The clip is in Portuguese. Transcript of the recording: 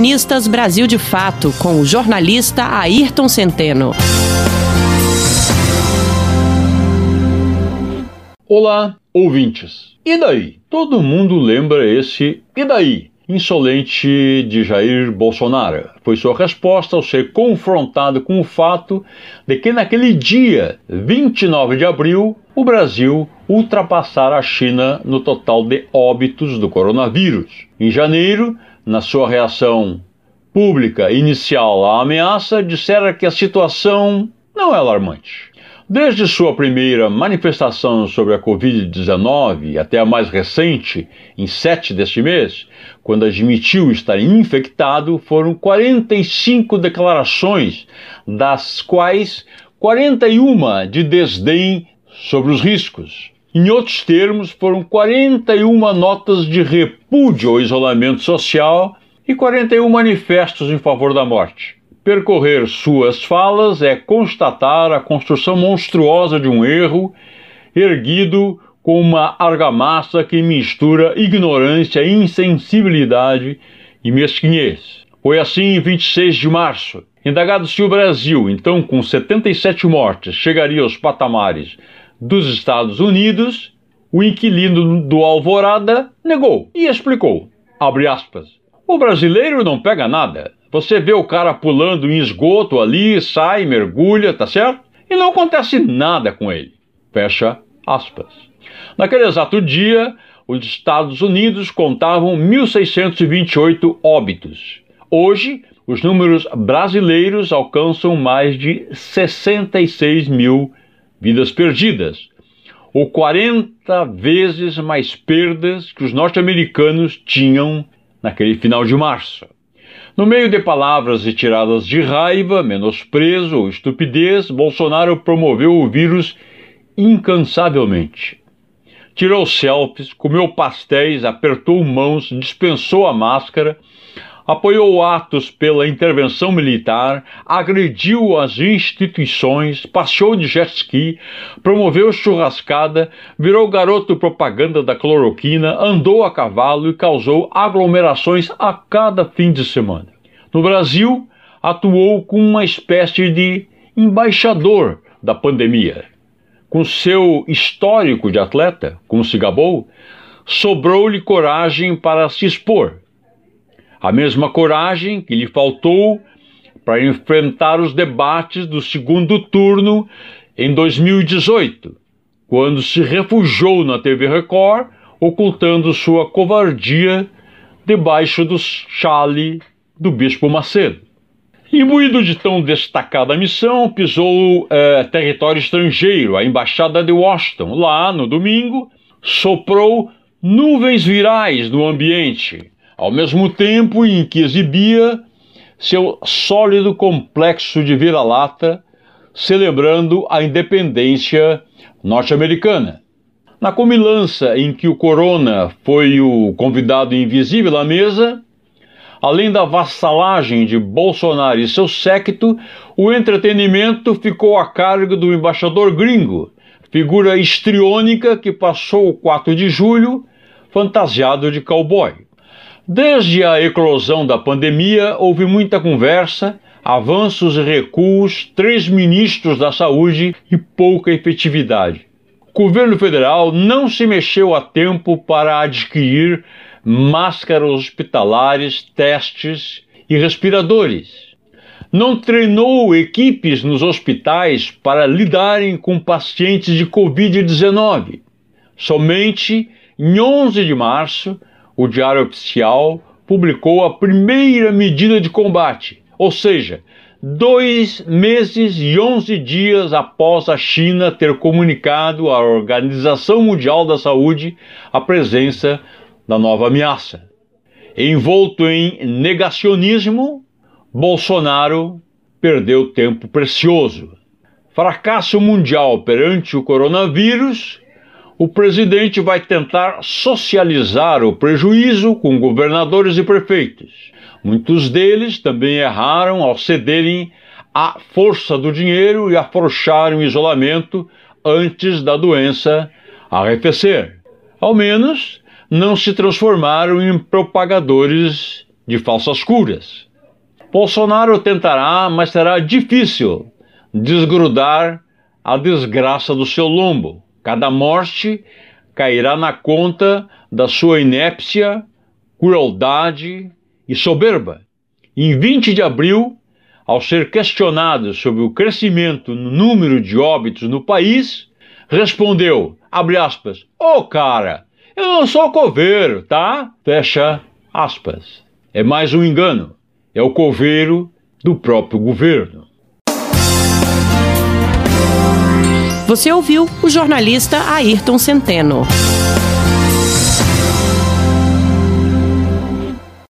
Colunistas Brasil de Fato, com o jornalista Ayrton Centeno. Olá, ouvintes. E daí? Todo mundo lembra esse e daí? Insolente de Jair Bolsonaro. Foi sua resposta ao ser confrontado com o fato de que naquele dia, 29 de abril, o Brasil ultrapassara a China no total de óbitos do coronavírus. Em janeiro, na sua reação pública inicial à ameaça, dissera que a situação não é alarmante. Desde sua primeira manifestação sobre a Covid-19 até a mais recente, em 7 deste mês, quando admitiu estar infectado, foram 45 declarações, das quais 41 de desdém sobre os riscos. Em outros termos, foram 41 notas de repúdio ao isolamento social e 41 manifestos em favor da morte. Percorrer suas falas é constatar a construção monstruosa de um erro erguido com uma argamassa que mistura ignorância, insensibilidade e mesquinhez. Foi assim em 26 de março. Indagado se o Brasil, então com 77 mortes, chegaria aos patamares dos Estados Unidos, o inquilino do Alvorada negou e explicou. Aspas. O brasileiro não pega nada. Você vê o cara pulando em esgoto ali, sai, mergulha, tá certo? E não acontece nada com ele. Fecha aspas. Naquele exato dia, os Estados Unidos contavam 1.628 óbitos. Hoje, os números brasileiros alcançam mais de 66 mil vidas perdidas, ou 40 vezes mais perdas que os norte-americanos tinham naquele final de março. No meio de palavras retiradas de raiva, menosprezo ou estupidez, Bolsonaro promoveu o vírus incansavelmente. Tirou selfies, comeu pastéis, apertou mãos, dispensou a máscara apoiou atos pela intervenção militar, agrediu as instituições, passeou de jet ski, promoveu churrascada, virou garoto propaganda da cloroquina, andou a cavalo e causou aglomerações a cada fim de semana. No Brasil, atuou como uma espécie de embaixador da pandemia. Com seu histórico de atleta, como se gabou, sobrou-lhe coragem para se expor a mesma coragem que lhe faltou para enfrentar os debates do segundo turno em 2018, quando se refugiou na TV Record, ocultando sua covardia debaixo do chale do Bispo Macedo. Imbuído de tão destacada missão, pisou é, território estrangeiro, a Embaixada de Washington. Lá, no domingo, soprou nuvens virais no ambiente, ao mesmo tempo em que exibia seu sólido complexo de vira-lata, celebrando a independência norte-americana. Na comilança em que o Corona foi o convidado invisível à mesa, além da vassalagem de Bolsonaro e seu séquito, o entretenimento ficou a cargo do embaixador gringo, figura histriônica que passou o 4 de julho fantasiado de cowboy. Desde a eclosão da pandemia, houve muita conversa, avanços e recuos, três ministros da saúde e pouca efetividade. O governo federal não se mexeu a tempo para adquirir máscaras hospitalares, testes e respiradores. Não treinou equipes nos hospitais para lidarem com pacientes de Covid-19. Somente em 11 de março, o Diário Oficial publicou a primeira medida de combate, ou seja, dois meses e onze dias após a China ter comunicado à Organização Mundial da Saúde a presença da nova ameaça. Envolto em negacionismo, Bolsonaro perdeu tempo precioso. Fracasso mundial perante o coronavírus o presidente vai tentar socializar o prejuízo com governadores e prefeitos. Muitos deles também erraram ao cederem à força do dinheiro e afrouxarem o isolamento antes da doença arrefecer. Ao menos não se transformaram em propagadores de falsas curas. Bolsonaro tentará, mas será difícil desgrudar a desgraça do seu lombo. Cada morte cairá na conta da sua inépcia, crueldade e soberba. Em 20 de abril, ao ser questionado sobre o crescimento no número de óbitos no país, respondeu, abre aspas, ô oh, cara, eu não sou coveiro, tá? Fecha aspas. É mais um engano. É o coveiro do próprio governo. Você ouviu o jornalista Ayrton Centeno.